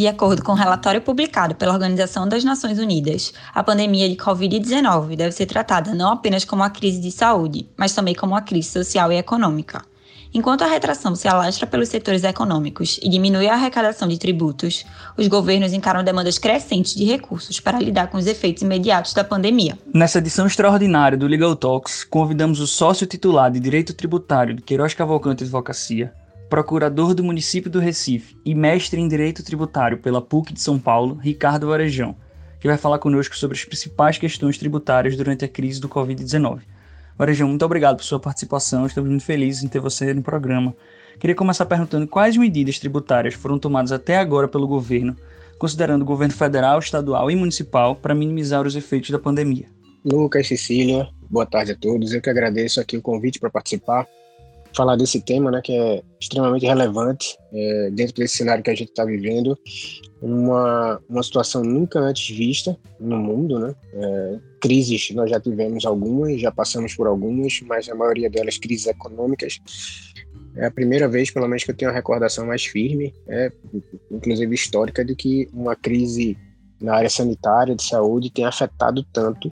De acordo com o um relatório publicado pela Organização das Nações Unidas, a pandemia de Covid-19 deve ser tratada não apenas como uma crise de saúde, mas também como uma crise social e econômica. Enquanto a retração se alastra pelos setores econômicos e diminui a arrecadação de tributos, os governos encaram demandas crescentes de recursos para lidar com os efeitos imediatos da pandemia. Nessa edição extraordinária do Legal Talks, convidamos o sócio titular de Direito Tributário de Queiroz Cavalcante Advocacia, procurador do município do Recife e mestre em Direito Tributário pela PUC de São Paulo, Ricardo Varejão, que vai falar conosco sobre as principais questões tributárias durante a crise do Covid-19. Varejão, muito obrigado por sua participação. Estamos muito felizes em ter você no programa. Queria começar perguntando quais medidas tributárias foram tomadas até agora pelo governo, considerando o governo federal, estadual e municipal, para minimizar os efeitos da pandemia. Lucas, Cecília, boa tarde a todos. Eu que agradeço aqui o convite para participar, falar desse tema, né, que é extremamente relevante é, dentro desse cenário que a gente está vivendo, uma, uma situação nunca antes vista no mundo, né? É, crises nós já tivemos algumas, já passamos por algumas, mas a maioria delas crises econômicas. É a primeira vez, pelo menos, que eu tenho uma recordação mais firme, é, inclusive histórica, de que uma crise na área sanitária, de saúde, tem afetado tanto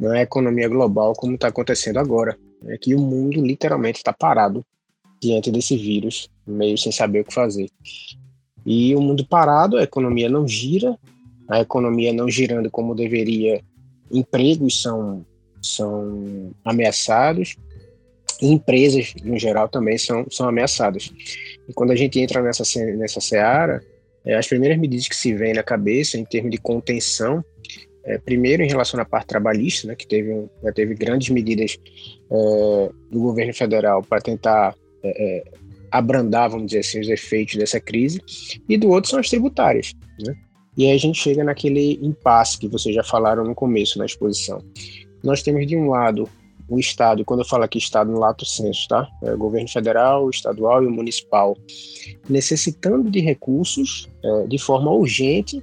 na economia global como está acontecendo agora. É que o mundo literalmente está parado diante desse vírus, meio sem saber o que fazer. E o mundo parado, a economia não gira, a economia não girando como deveria empregos são, são ameaçados, empresas, no geral, também são, são ameaçadas. E quando a gente entra nessa, nessa seara, é, as primeiras medidas que se vêm na cabeça em termos de contenção, é, primeiro em relação à parte trabalhista, né, que teve, já teve grandes medidas é, do governo federal para tentar é, é, abrandar, vamos dizer assim, os efeitos dessa crise, e do outro são as tributárias. Né? E aí a gente chega naquele impasse que vocês já falaram no começo na exposição. Nós temos de um lado o Estado, e quando eu falo aqui Estado no lato senso, tá? É governo federal, estadual e municipal, necessitando de recursos é, de forma urgente,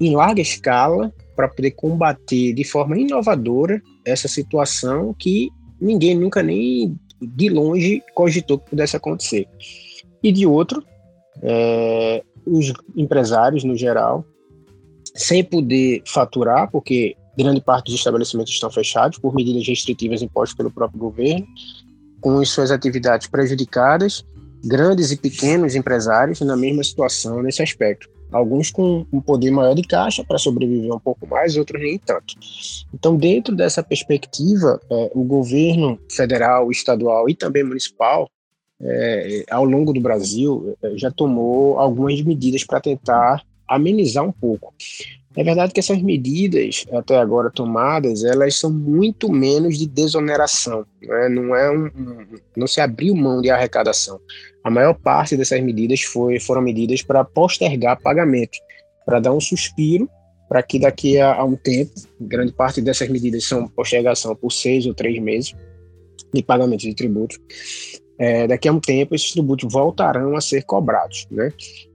em larga escala, para poder combater de forma inovadora essa situação que ninguém nunca nem de longe cogitou que pudesse acontecer. E de outro, é, os empresários no geral, sem poder faturar, porque grande parte dos estabelecimentos estão fechados por medidas restritivas impostas pelo próprio governo, com suas atividades prejudicadas, grandes e pequenos empresários na mesma situação nesse aspecto. Alguns com um poder maior de caixa para sobreviver um pouco mais, outros nem tanto. Então, dentro dessa perspectiva, é, o governo federal, estadual e também municipal é, ao longo do Brasil, é, já tomou algumas medidas para tentar amenizar um pouco. É verdade que essas medidas até agora tomadas, elas são muito menos de desoneração, né? não é um, não se abriu mão de arrecadação. A maior parte dessas medidas foi, foram medidas para postergar pagamento, para dar um suspiro para que daqui a, a, um tempo, grande parte dessas medidas são postergação por seis ou três meses de pagamento de tributos, é, daqui a um tempo esses tributos voltarão a ser cobrados, né?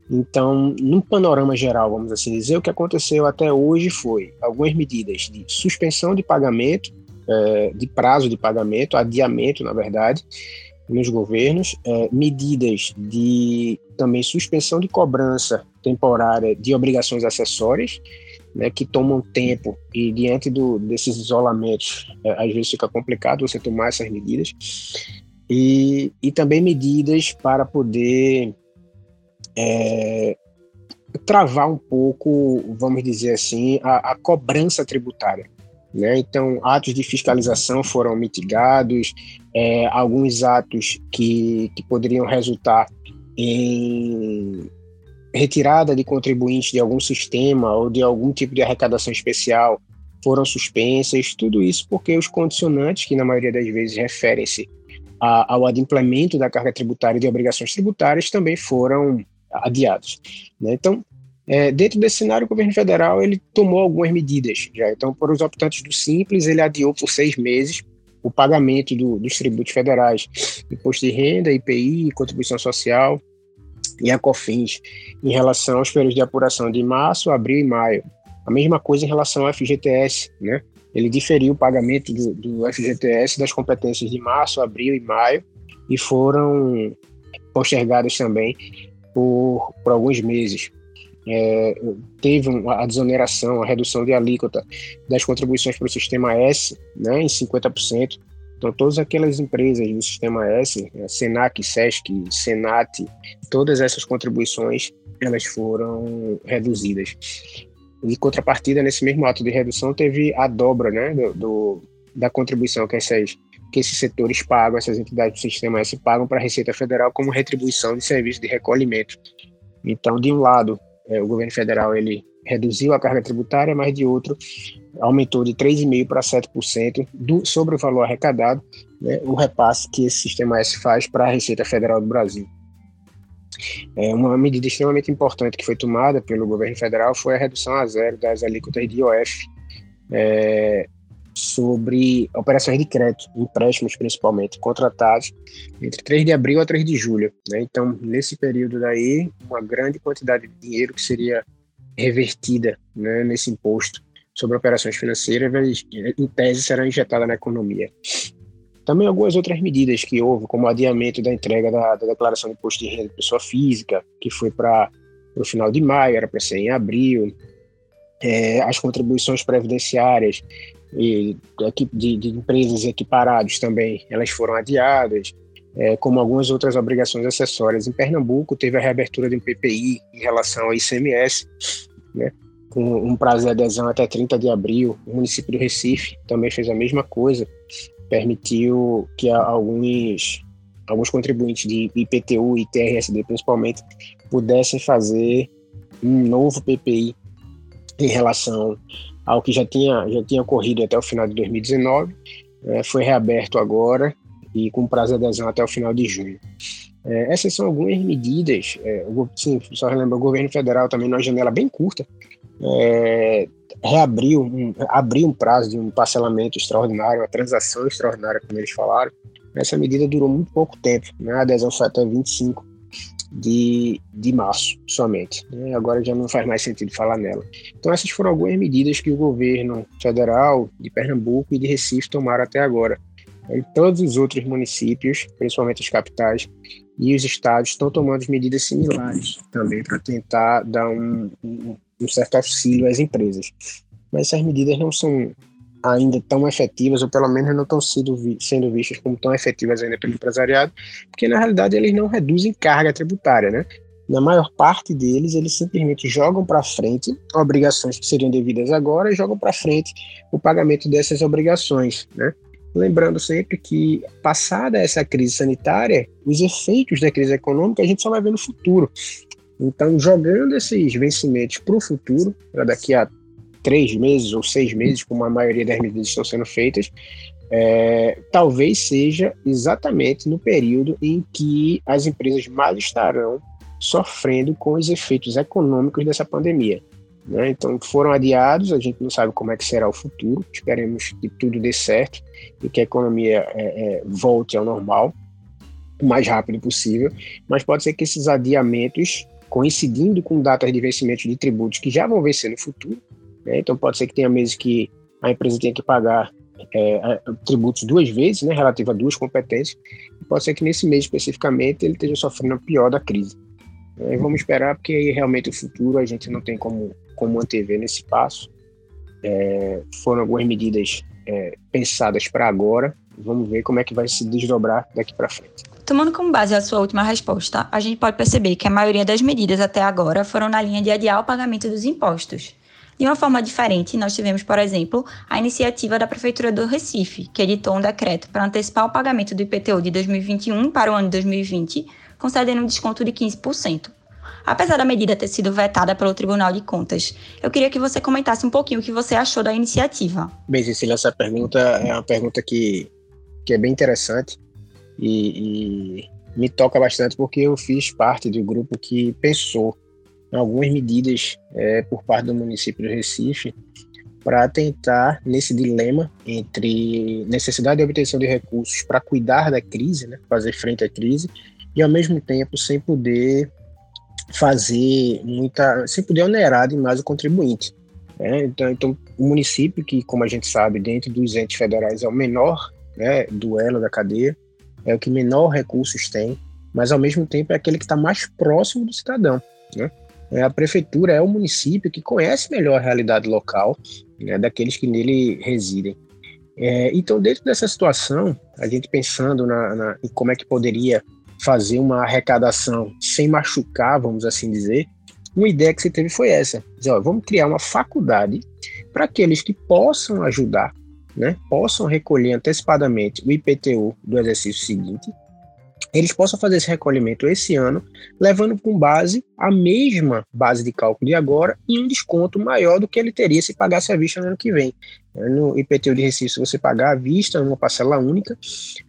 Então, num panorama geral, vamos assim dizer, o que aconteceu até hoje foi algumas medidas de suspensão de pagamento, é, de prazo de pagamento, adiamento, na verdade, nos governos, é, medidas de também suspensão de cobrança temporária de obrigações acessórias, né, que tomam tempo e diante do, desses isolamentos, é, às vezes fica complicado você tomar essas medidas. E, e também medidas para poder é, travar um pouco, vamos dizer assim, a, a cobrança tributária. Né? Então, atos de fiscalização foram mitigados, é, alguns atos que, que poderiam resultar em retirada de contribuintes de algum sistema ou de algum tipo de arrecadação especial foram suspensas, tudo isso porque os condicionantes, que na maioria das vezes referem-se ao adimplemento da carga tributária e de obrigações tributárias também foram adiados. Né? Então, é, dentro desse cenário, o governo federal ele tomou algumas medidas já. Então, para os optantes do Simples, ele adiou por seis meses o pagamento do, dos tributos federais, imposto de renda, IPI, contribuição social e a COFINS, em relação aos períodos de apuração de março, abril e maio. A mesma coisa em relação ao FGTS, né? ele diferiu o pagamento do, do FGTS das competências de março, abril e maio e foram postergadas também por, por alguns meses. é, teve a desoneração, a redução de alíquota das contribuições para o Sistema S né, em 50%. Então, todas aquelas empresas do Sistema S, né, Senac, Sesc, Senat, todas essas contribuições, elas foram reduzidas. Em contrapartida, nesse mesmo ato de redução, teve a dobra né, do, do da contribuição que, essas, que esses setores pagam, essas entidades do Sistema S pagam para a Receita Federal como retribuição de serviço de recolhimento. Então, de um lado, é, o governo federal ele reduziu a carga tributária, mas de outro aumentou de 3,5% para 7% do, sobre o valor arrecadado, né, o repasse que esse sistema S faz para a Receita Federal do Brasil. É, uma medida extremamente importante que foi tomada pelo governo federal foi a redução a zero das alíquotas de IOF é, sobre operações de crédito, empréstimos principalmente, contratados entre 3 de abril a 3 de julho. Né? Então, nesse período daí, uma grande quantidade de dinheiro que seria revertida né, nesse imposto sobre operações financeiras, em tese, será injetada na economia. Também algumas outras medidas que houve, como o adiamento da entrega da, da declaração de imposto de renda de pessoa física, que foi para o final de maio, era para ser em abril, é, as contribuições previdenciárias e de, de empresas equiparadas também, elas foram adiadas, é, como algumas outras obrigações acessórias. Em Pernambuco, teve a reabertura do PPI em relação ao ICMS, né, com um prazo de adesão até 30 de abril. O município do Recife também fez a mesma coisa, permitiu que alguns, alguns contribuintes de IPTU e TRSD, principalmente, pudessem fazer um novo PPI em relação ao que já tinha, já tinha ocorrido até o final de 2019, é, foi reaberto agora e com prazo de adesão até o final de junho. É, essas são algumas medidas, é, sim, só relembra, o governo federal também, numa janela bem curta, é, reabriu, um, abriu um prazo de um parcelamento extraordinário, uma transação extraordinária, como eles falaram. Essa medida durou muito pouco tempo, né? a adesão foi até 25 de, de março somente. Né? Agora já não faz mais sentido falar nela. Então, essas foram algumas medidas que o governo federal de Pernambuco e de Recife tomaram até agora. E todos os outros municípios, principalmente as capitais e os estados, estão tomando medidas similares também para tentar dar um, um, um certo auxílio às empresas. Mas essas medidas não são ainda tão efetivas, ou pelo menos não estão sendo, sendo vistas como tão efetivas ainda pelo empresariado, porque na realidade eles não reduzem carga tributária, né? Na maior parte deles, eles simplesmente jogam para frente obrigações que seriam devidas agora e jogam para frente o pagamento dessas obrigações, né? Lembrando sempre que, passada essa crise sanitária, os efeitos da crise econômica a gente só vai ver no futuro. Então, jogando esses vencimentos para o futuro, para daqui a três meses ou seis meses, como a maioria das medidas estão sendo feitas, é, talvez seja exatamente no período em que as empresas mais estarão sofrendo com os efeitos econômicos dessa pandemia. Né? Então foram adiados, a gente não sabe como é que será o futuro, esperemos que tudo dê certo e que a economia é, é, volte ao normal o mais rápido possível, mas pode ser que esses adiamentos, coincidindo com datas de vencimento de tributos que já vão vencer no futuro, né? Então pode ser que tenha meses que a empresa tenha que pagar é, tributos duas vezes, né, relativo a duas competências. Pode ser que nesse mês especificamente ele esteja sofrendo a pior da crise. É, vamos esperar, porque aí realmente o futuro a gente não tem como, como antever nesse passo. É, foram algumas medidas é, pensadas para agora. Vamos ver como é que vai se desdobrar daqui para frente. Tomando como base a sua última resposta, a gente pode perceber que a maioria das medidas até agora foram na linha de adiar o pagamento dos impostos. De uma forma diferente, nós tivemos, por exemplo, a iniciativa da Prefeitura do Recife, que editou um decreto para antecipar o pagamento do IPTU de 2021 para o ano de 2020, concedendo um desconto de 15%. Apesar da medida ter sido vetada pelo Tribunal de Contas, eu queria que você comentasse um pouquinho o que você achou da iniciativa. Bem, Cecília, essa pergunta é uma pergunta que, que é bem interessante e, e me toca bastante porque eu fiz parte do grupo que pensou algumas medidas é, por parte do município do Recife para tentar, nesse dilema entre necessidade de obtenção de recursos para cuidar da crise, né, fazer frente à crise, e ao mesmo tempo sem poder fazer muita, sem poder onerar demais o contribuinte. Né? Então, então, o município, que como a gente sabe, dentro dos entes federais é o menor né, duelo da cadeia, é o que menor recursos tem, mas ao mesmo tempo é aquele que está mais próximo do cidadão. Né? É, a prefeitura é o município que conhece melhor a realidade local né, daqueles que nele residem. É, então, dentro dessa situação, a gente pensando na, na, em como é que poderia fazer uma arrecadação sem machucar, vamos assim dizer, uma ideia que se teve foi essa: dizer, ó, vamos criar uma faculdade para aqueles que possam ajudar, né, possam recolher antecipadamente o IPTU do exercício seguinte eles possam fazer esse recolhimento esse ano, levando com base a mesma base de cálculo de agora e um desconto maior do que ele teria se pagasse à vista no ano que vem. É, no IPTU de Recife, se você pagar à vista, numa parcela única,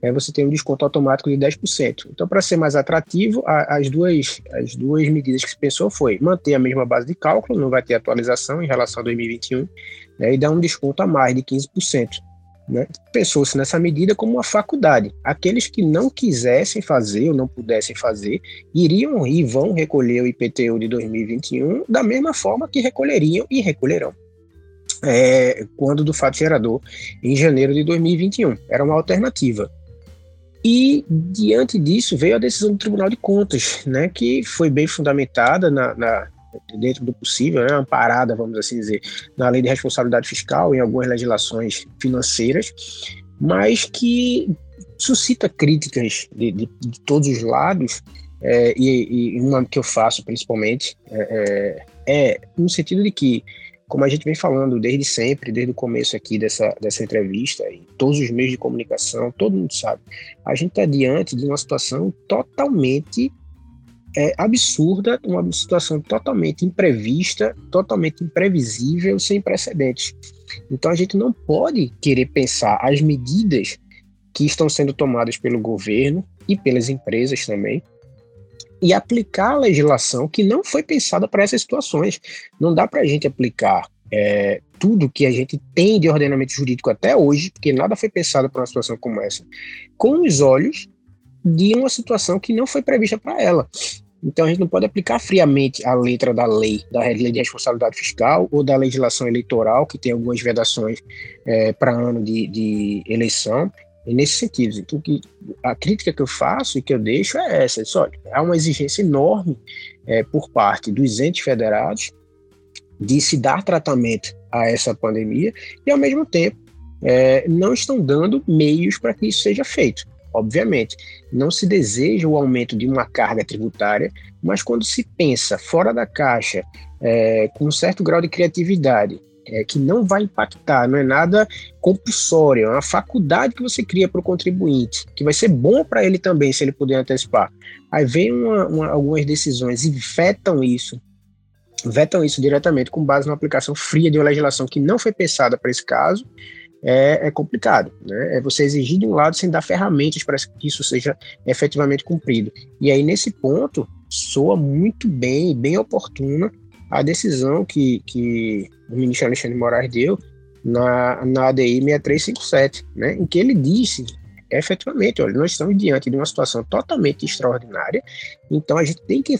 é, você tem um desconto automático de 10%. Então, para ser mais atrativo, as duas, as duas medidas que se pensou foi manter a mesma base de cálculo, não vai ter atualização em relação a 2021, né, e dar um desconto a mais de 15%. Né? Pensou-se nessa medida como uma faculdade. Aqueles que não quisessem fazer ou não pudessem fazer, iriam e vão recolher o IPTU de 2021 da mesma forma que recolheriam e recolherão. É, quando do fato gerador, em janeiro de 2021. Era uma alternativa. E, diante disso, veio a decisão do Tribunal de Contas, né, que foi bem fundamentada na, na dentro do possível, né, amparada, vamos assim dizer, na lei de responsabilidade fiscal, em algumas legislações financeiras, mas que suscita críticas de, de, de todos os lados, é, e, e, uma que eu faço principalmente é, é, é, no sentido de que, como a gente vem falando desde sempre, desde o começo aqui dessa, dessa entrevista, em todos os meios de comunicação, todo mundo sabe, a gente está diante de uma situação totalmente é absurda, uma situação totalmente imprevista, totalmente imprevisível, sem precedentes. Então a gente não pode querer pensar as medidas que estão sendo tomadas pelo governo e pelas empresas também e aplicar a legislação que não foi pensada para essas situações. Não dá para a gente aplicar é, tudo que a gente tem de ordenamento jurídico até hoje, porque nada foi pensado para uma situação como essa, com os olhos de uma situação que não foi prevista para ela. Então a gente não pode aplicar friamente a letra da lei, da lei de responsabilidade fiscal ou da legislação eleitoral, que tem algumas vedações é, para ano de, de, eleição, e nesse sentido. Então que, a crítica que eu faço e que eu deixo é essa: olha, há uma exigência enorme é, por parte dos entes federados de se dar tratamento a essa pandemia e, ao mesmo tempo, é, não estão dando meios para que isso seja feito. Obviamente, não se deseja o aumento de uma carga tributária, mas quando se pensa fora da caixa, é, com um certo grau de criatividade, é, que não vai impactar, não é nada compulsório, é uma faculdade que você cria para o contribuinte, que vai ser bom para ele também, se ele puder antecipar. Aí vem uma, uma, algumas decisões e vetam isso, vetam isso diretamente com base na aplicação fria de uma legislação que não foi pensada para esse caso, é, é, complicado. Né? É você exigir de um lado sem dar ferramentas para que isso seja efetivamente cumprido. E aí, nesse ponto, soa muito bem, bem oportuna a decisão que, que o ministro Alexandre Moraes deu na, na ADI 6357, né, em que ele disse efetivamente, olha, nós estamos diante de uma situação totalmente extraordinária, então a gente tem que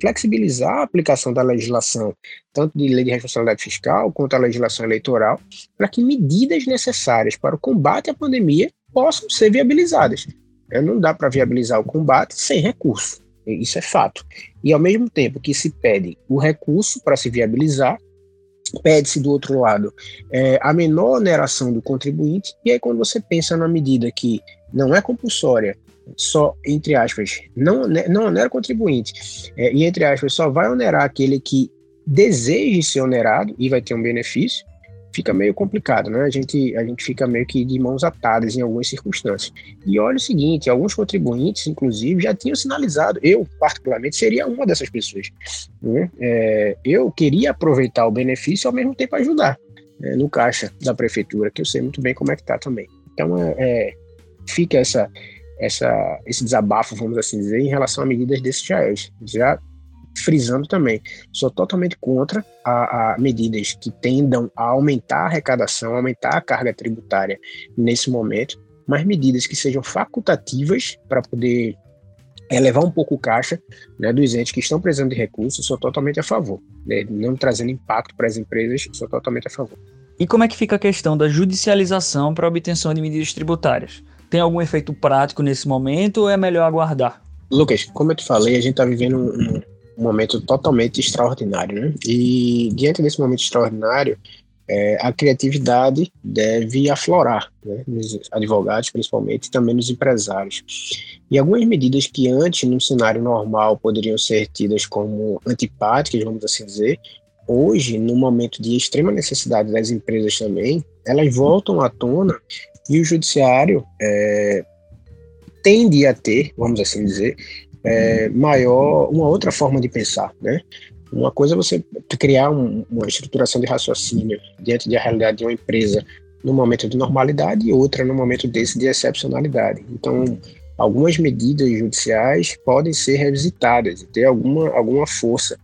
flexibilizar a aplicação da legislação, tanto de lei de responsabilidade fiscal quanto a legislação eleitoral, para que medidas necessárias para o combate à pandemia possam ser viabilizadas. É, não dá para viabilizar o combate sem recurso, isso é fato. E ao mesmo tempo que se pede o recurso para se viabilizar, pede-se do outro lado é, a menor oneração do contribuinte, e aí quando você pensa na medida que não é compulsória, só, entre aspas, não, não onera o contribuinte, é, e entre aspas, só vai onerar aquele que deseje ser onerado e vai ter um benefício, fica meio complicado, né? A gente, a gente fica meio que de mãos atadas em algumas circunstâncias. E olha o seguinte, alguns contribuintes, inclusive, já tinham sinalizado, eu particularmente seria uma dessas pessoas. Né? É, eu queria aproveitar o benefício e ao mesmo tempo ajudar né, no caixa da prefeitura, que eu sei muito bem como é que tá também. Então, é, é, fica essa, essa, esse desabafo, vamos assim dizer, em relação a medidas desses jaéis. Já frisando também, sou totalmente contra a, a, medidas que tendam a aumentar a arrecadação, aumentar a carga tributária nesse momento, mas medidas que sejam facultativas para poder elevar um pouco o caixa né, dos entes que estão precisando de recursos, sou totalmente a favor. Né, não trazendo impacto para as empresas, sou totalmente a favor. E como é que fica a questão da judicialização para obtenção de medidas tributárias? Tem algum efeito prático nesse momento ou é melhor aguardar? Lucas, como eu te falei, a gente está vivendo um, um momento totalmente extraordinário, né? E diante desse momento extraordinário, é, a criatividade deve aflorar, né? nos advogados principalmente, e também nos empresários. E algumas medidas que antes, num cenário normal, poderiam ser tidas como antipáticas, vamos assim dizer, hoje, no momento de extrema necessidade das empresas também, elas voltam à tona e o judiciário é, tende a ter, vamos assim dizer, é, maior, uma outra forma de pensar, né? Uma coisa é você criar um, uma estruturação de raciocínio diante da realidade de uma empresa no momento de normalidade e outra no momento desse de excepcionalidade. Então, algumas medidas judiciais podem ser revisitadas e ter alguma, alguma força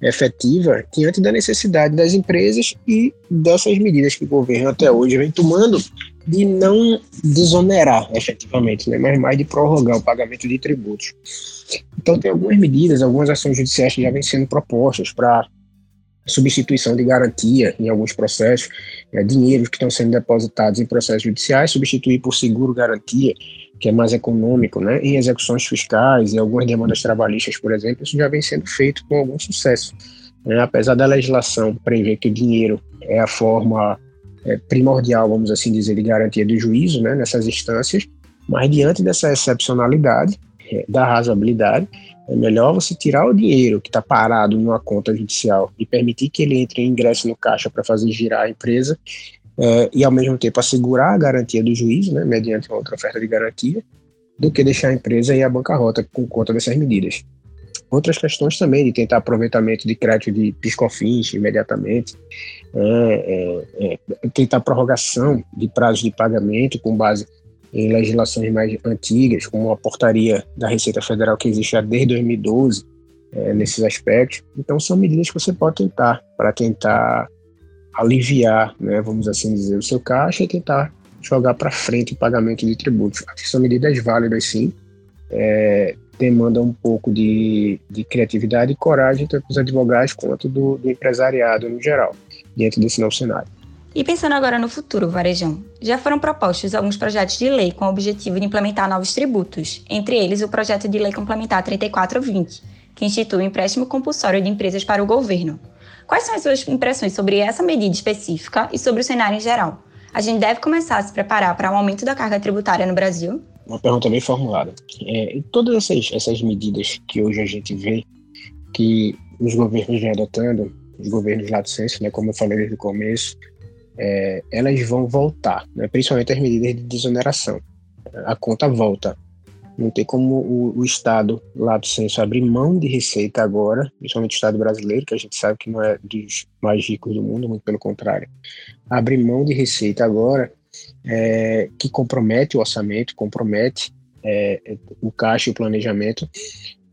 efetiva diante da necessidade das empresas e dessas medidas que o governo até hoje vem tomando de não desonerar efetivamente, né, mas mais de prorrogar o pagamento de tributos. Então, tem algumas medidas, algumas ações judiciais que já vêm sendo propostas para substituição de garantia em alguns processos, é, dinheiros que estão sendo depositados em processos judiciais, substituir por seguro-garantia, que é mais econômico, né, em execuções fiscais e algumas demandas trabalhistas, por exemplo, isso já vem sendo feito com algum sucesso. Né, apesar da legislação prever que o dinheiro é a forma é, primordial, vamos assim dizer, de garantia do juízo né, nessas instâncias, mas diante dessa excepcionalidade, é, da razoabilidade, é melhor você tirar o dinheiro que está parado numa conta judicial e permitir que ele entre em ingresso no caixa para fazer girar a empresa é, e, ao mesmo tempo, assegurar a garantia do juízo, né, mediante uma outra oferta de garantia, do que deixar a empresa ir à bancarrota com conta dessas medidas. Outras questões também de tentar aproveitamento de crédito de piscofins imediatamente, é, é, é, tentar prorrogação de prazos de pagamento com base em legislações mais antigas, como a portaria da Receita Federal que existe já desde 2012 é, nesses aspectos. Então, são medidas que você pode tentar para tentar aliviar, né, vamos assim dizer, o seu caixa e tentar jogar para frente o pagamento de tributos. Acho que são medidas válidas, sim. É, demanda um pouco de, de criatividade e coragem, tanto dos advogados quanto do, do empresariado no geral, diante desse novo cenário. E pensando agora no futuro, Varejão, já foram propostos alguns projetos de lei com o objetivo de implementar novos tributos, entre eles o projeto de lei complementar 3420, que institui o empréstimo compulsório de empresas para o governo. Quais são as suas impressões sobre essa medida específica e sobre o cenário em geral? A gente deve começar a se preparar para o um aumento da carga tributária no Brasil? Uma pergunta bem formulada. É, todas essas, essas medidas que hoje a gente vê que os governos vêm adotando, os governos senso, né, como eu falei desde o começo, é, elas vão voltar, né? principalmente as medidas de desoneração. A conta volta. Não tem como o, o Estado, censo, abrir mão de receita agora, principalmente o Estado brasileiro, que a gente sabe que não é dos mais ricos do mundo, muito pelo contrário. Abrir mão de receita agora, é, que compromete o orçamento, compromete é, o caixa e o planejamento,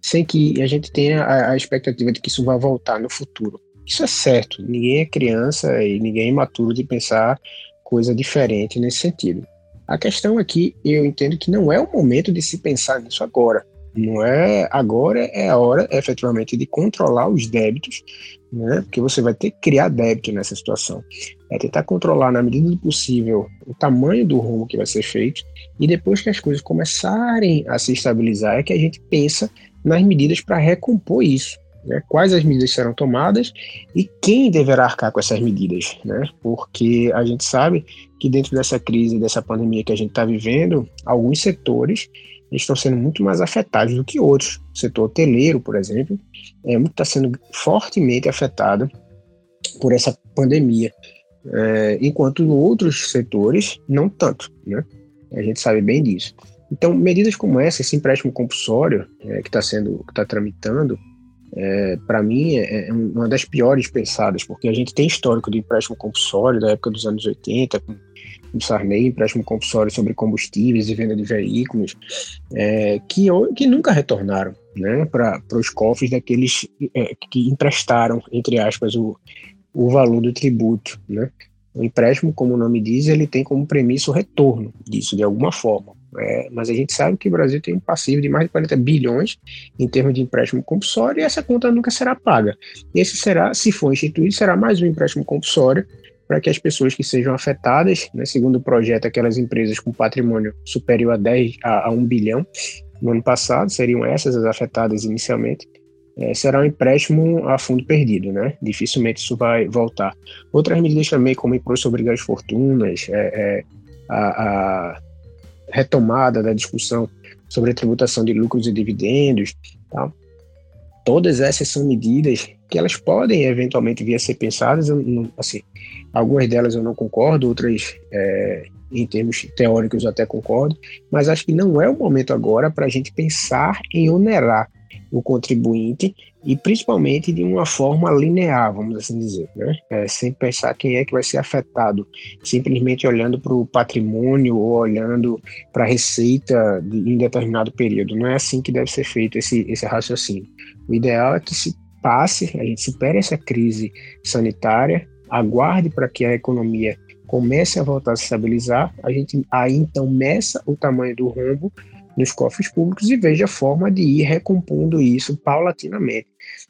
sem que a gente tenha a, a expectativa de que isso vai voltar no futuro. Isso é certo, ninguém é criança e ninguém é imaturo de pensar coisa diferente nesse sentido. A questão aqui, eu entendo que não é o momento de se pensar nisso agora. Não é agora é a hora efetivamente de controlar os débitos, né? Porque você vai ter que criar débito nessa situação. É tentar controlar na medida do possível o tamanho do rumo que vai ser feito e depois que as coisas começarem a se estabilizar é que a gente pensa nas medidas para recompor isso né, quais as medidas serão tomadas e quem deverá arcar com essas medidas, né? Porque a gente sabe que dentro dessa crise, dessa pandemia que a gente está vivendo, alguns setores estão sendo muito mais afetados do que outros. O setor hoteleiro, por exemplo, é, está sendo fortemente afetado por essa pandemia, é, enquanto outros setores não tanto, né? A gente sabe bem disso. Então, medidas como essa, esse empréstimo compulsório é, que está sendo, que está tramitando, é, para mim, é, é, uma das piores pensadas, porque a gente tem histórico de empréstimo compulsório da época dos anos 80, com o Sarney, empréstimo compulsório sobre combustíveis e venda de veículos, é, que, que nunca retornaram né, para os cofres daqueles é, que emprestaram, entre aspas, o, o valor do tributo. Né? O empréstimo, como o nome diz, ele tem como premissa o retorno disso, de alguma forma. É, mas a gente sabe que o Brasil tem um passivo de mais de 40 bilhões em termos de empréstimo compulsório e essa conta nunca será paga. Esse será, se for instituído, será mais um empréstimo compulsório para que as pessoas que sejam afetadas, né, segundo o projeto, aquelas empresas com patrimônio superior a 10 a, a 1 bilhão no ano passado, seriam essas as afetadas inicialmente, é, será um empréstimo a fundo perdido, né? Dificilmente isso vai voltar. Outras medidas também, como imposto sobre grandes fortunas, é, é, a, a, retomada da discussão sobre a tributação de lucros e dividendos, tá? todas essas são medidas que elas podem eventualmente vir a ser pensadas, não, assim, algumas delas eu não concordo, outras é, em termos teóricos eu até concordo, mas acho que não é o momento agora para a gente pensar em onerar o contribuinte e principalmente de uma forma linear, vamos assim dizer, né? É, sem pensar quem é que vai ser afetado, simplesmente olhando para o patrimônio ou olhando para a receita de, em determinado período. Não é assim que deve ser feito esse, esse raciocínio. O ideal é que se passe, a gente supere essa crise sanitária, aguarde para que a economia comece a voltar a se estabilizar, a gente aí então meça o tamanho do rombo nos cofres públicos e veja a forma de ir recompondo isso paulatinamente,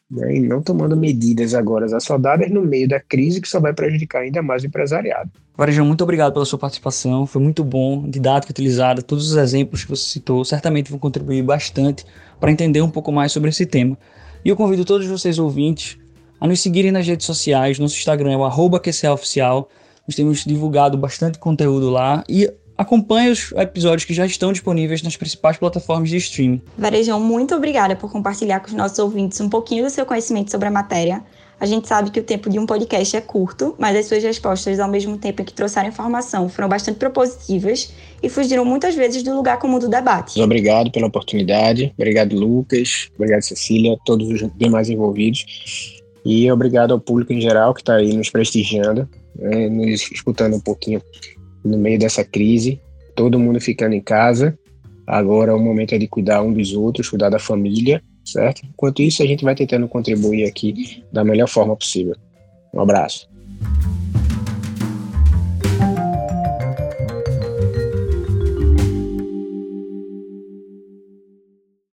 né, e não tomando medidas agora assodadas no meio da crise que só vai prejudicar ainda mais o empresariado. Varejão, muito obrigado pela sua participação, foi muito bom, didática utilizada, todos os exemplos que você citou certamente vão contribuir bastante para entender um pouco mais sobre esse tema. E eu convido todos vocês ouvintes a nos seguirem nas redes sociais, nosso Instagram é o arroba QCOficial, nós temos divulgado bastante conteúdo lá e acompanhe os episódios que já estão disponíveis nas principais plataformas de streaming. Varejão, muito obrigada por compartilhar com os nossos ouvintes um pouquinho do seu conhecimento sobre a matéria. A gente sabe que o tempo de um podcast é curto, mas as suas respostas, ao mesmo tempo em que trouxeram informação, foram bastante propositivas e fugiram muitas vezes do lugar comum do debate. Obrigado pela oportunidade. Obrigado, Lucas. Obrigado, Cecília, todos os demais envolvidos. E obrigado ao público em geral que está aí nos prestigiando, né, nos escutando um pouquinho no meio dessa crise, todo mundo ficando em casa. Agora o momento é de cuidar um dos outros, cuidar da família, certo? Enquanto isso, a gente vai tentando contribuir aqui da melhor forma possível. Um abraço.